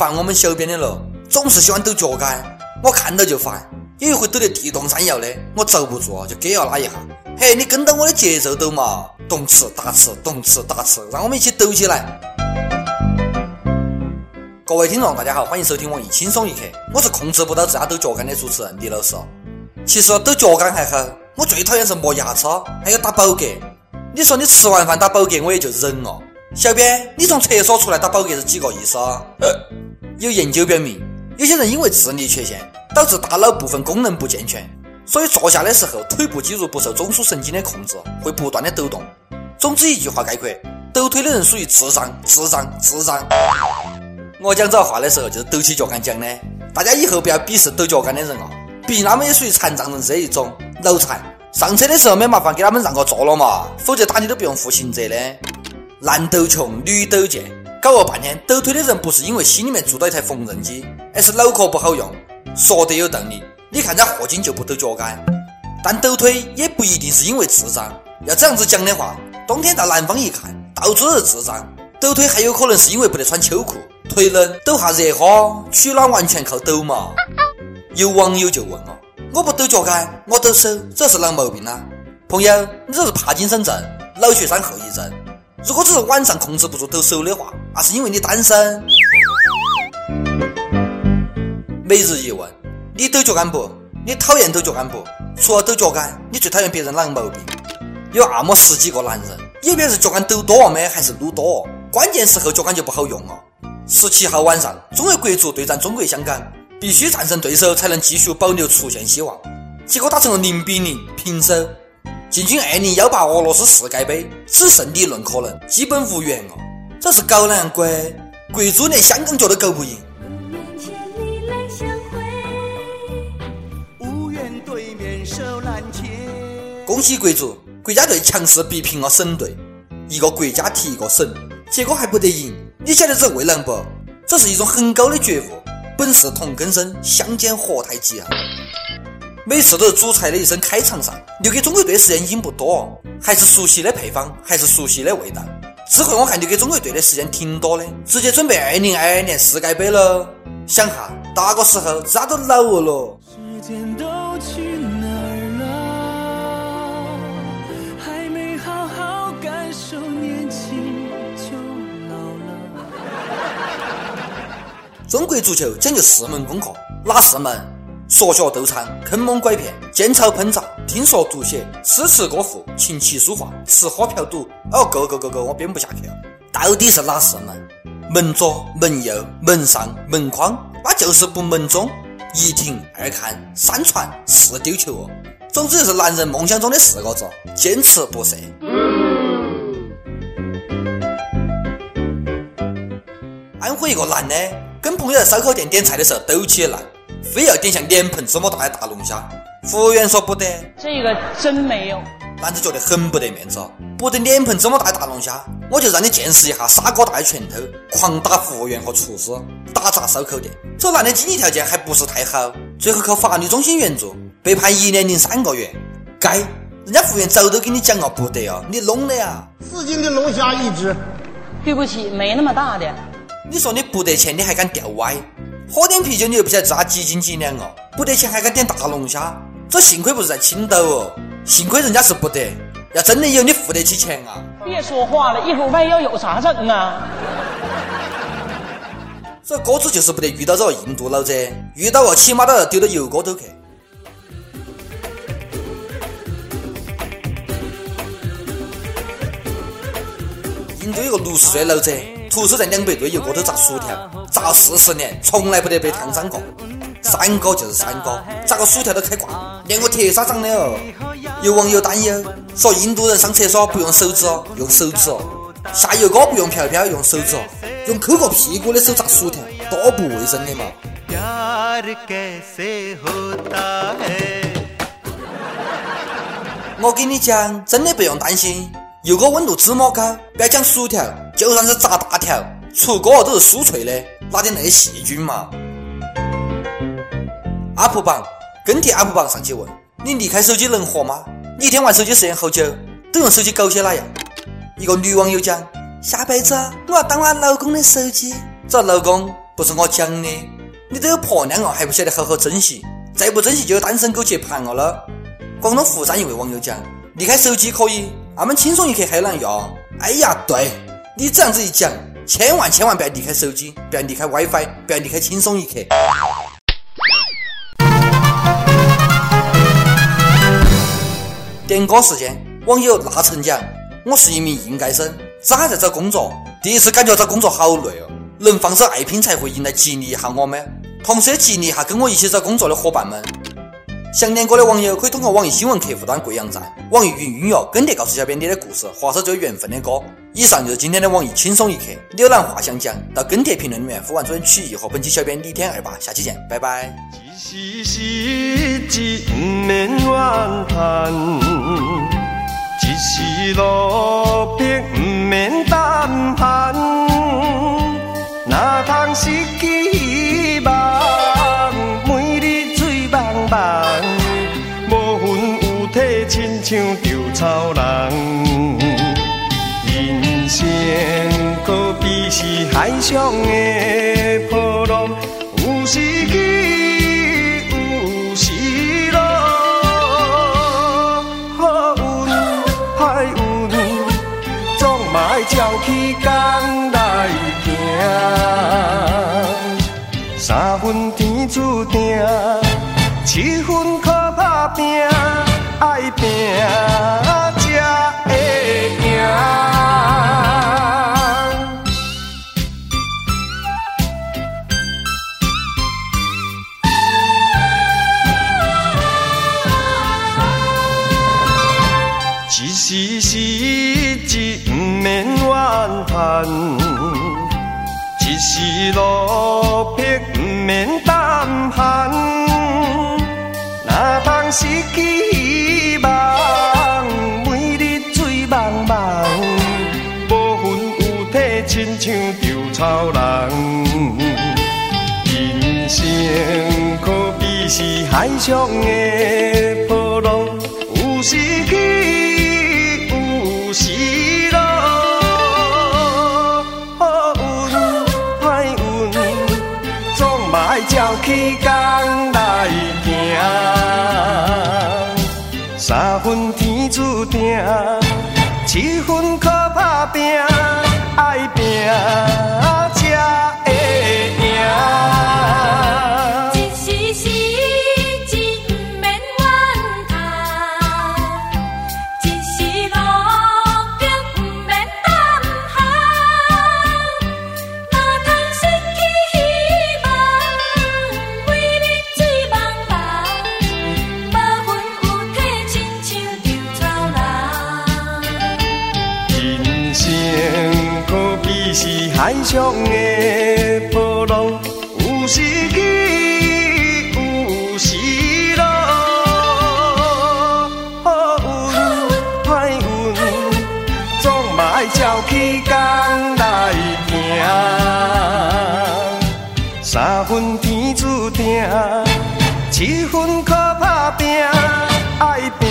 烦我们小编的了，总是喜欢抖脚杆，我看到就烦。有一回抖得地动山摇的，我遭不住就给了他一下。嘿，你跟到我的节奏抖嘛，动次打次，动次打次，让我们一起抖起来。各位听众，大家好，欢迎收听网易轻松一刻，我是控制不到自家抖脚杆的主持人李老师。其实抖脚杆还好，我最讨厌是磨牙齿，还有打饱嗝。你说你吃完饭打饱嗝，我也就忍了。小编，你从厕所出来打饱嗝是几个意思啊？有研究表明，有些人因为智力缺陷，导致大脑部分功能不健全，所以坐下的时候腿部肌肉不受中枢神经的控制，会不断的抖动。总之一句话概括，抖腿的人属于智障，智障，智障。我讲这话的时候就是抖起脚杆讲的，大家以后不要鄙视抖脚杆的人啊，毕竟他们也属于残障人士的一种，脑残。上车的时候没麻烦给他们让个座了嘛，否则打你都不用负刑责的。男抖穷，女抖贱，搞了半天抖腿的人不是因为心里面住到一台缝纫机，而是脑壳不好用。说得有道理，你看这霍金就不抖脚杆，但抖腿也不一定是因为智障。要这样子讲的话，冬天到南方一看，到处都是智障，抖腿还有可能是因为不得穿秋裤。腿冷，抖下热喝，取暖完全靠抖嘛。有网友就问我：“我不抖脚杆，我抖手，这是哪毛病呢？”朋友，你这是帕金森症、脑血栓后遗症。如果只是晚上控制不住抖手的话，那是因为你单身。每日一问：你抖脚杆不？你讨厌抖脚杆不？除了抖脚杆，你最讨厌别人哪个毛病？有那么十几个男人，有别人是脚杆抖多没，还是撸多？关键时候脚杆就不好用哦。十七号晚上，中国国足对战中国香港，必须战胜对手才能继续保留出线希望。结果打成了零比零平手。进军二零幺八俄罗斯世界杯，只剩理论可能，基本无缘哦。这是搞难国，国足连香港脚都搞不赢。恭喜国足，国家队强势逼平了省队，一个国家踢一个省，结果还不得赢。你晓得这为难不？这是一种很高的觉悟。本是同根生，相煎何太急啊！每次都是主裁的一声开场上，留给中国队的时间已经不多，还是熟悉的配方，还是熟悉的味道。之后我看留给中国队的时间挺多的，直接准备二零二二年世界杯了。想哈，那个时候咱都老了。时间都去哪儿了？还没好好感受年轻就老了中国足球讲究四门功课，哪四门？说学逗唱、坑蒙拐骗、煎炒烹炸、听说读写、诗词歌赋、琴棋书画、吃喝嫖赌。哦，够够够够，我编不下去了。到底是哪四门？门左、门右、门上、门框，那就是不门中。一听二看三传四丢球哦。总之就是男人梦想中的四个字：坚持不懈。安徽一个男的。跟朋友在烧烤店点菜的时候抖起来，非要点像脸盆这么大的大龙虾。服务员说不得，这个真没有。男子觉得很不得面子，不得脸盆这么大的大龙虾，我就让你见识一下沙锅大的拳头，狂打服务员和厨师，打砸烧烤店。这男的经济条件还不是太好，最后靠法律中心援助被判一年零三个月。该，人家服务员早都跟你讲了不得啊，你弄的呀。四斤的龙虾一只，对不起，没那么大的。你说你不得钱，你还敢钓歪？喝点啤酒你又不晓得自家几斤几两哦？不得钱还敢点大龙虾？这幸亏不是在青岛哦，幸亏人家是不得。要真的有，你付得起钱啊？别说话了，一会儿万一要有啥整啊？这哥子就是不得遇到这个印度老子，遇到了起码都要丢到油锅头去。印度有个六十岁老子。徒手在两百堆油锅头炸薯条，炸四十年，从来不得被烫伤过。三哥就是三哥，炸个薯条都开挂，连个铁砂掌的哦。有网友担忧说，印度人上厕所不用手指哦，用手指哦；下油锅不用瓢瓢，用手指哦。用抠过屁股的手炸薯条，多不卫生的嘛！我跟你讲，真的不用担心。油锅温度这么高，不要讲薯条，就算是炸大条，出锅都是酥脆的，哪点那细菌嘛？UP 榜跟帖 UP 榜上去问：你离开手机能活吗？你一天玩手机时间好久？都用手机搞些哪样？一个女网友讲：下辈子我要当我老公的手机。这老公不是我讲的，你都有婆娘了还不晓得好好珍惜，再不珍惜就有单身狗接盘了了。广东佛山一位网友讲：离开手机可以，俺们轻松一刻还有人用。哎呀，对你这样子一讲，千万千万不要离开手机，不要离开 WiFi，不要离开轻松一刻。点歌时间，网友那成讲：我是一名应届生，这还在找工作，第一次感觉找工作好累哦。能放手爱拼才会赢来激励一下我吗？同时也激励一下跟我一起找工作的伙伴们。想点歌的网友可以通过网易新闻客户端贵阳站、网易云音乐跟帖告诉小编你的故事或者最有缘分的歌。以上就是今天的网易轻松一刻。你有哪话想讲？到跟帖评论里面呼唤主人曲艺和本期小编李天二八。下期见，拜拜。一时失志不免怨叹，一时落上的波浪，有时起，有时落。好运歹运，总嘛爱照起工来行。三分天注定，七分靠打拼。爱落魄不免胆寒，哪通失去希望？每日醉茫茫，无魂有体，亲？像稻草人，人生可比是海上的波浪，有时起，有时照起工来行。三分天注定，七分靠打拼。是海上的波浪，有时起，有时落。好运歹运，总嘛爱照起工来行。三分天注定，七分靠打拼，爱拼。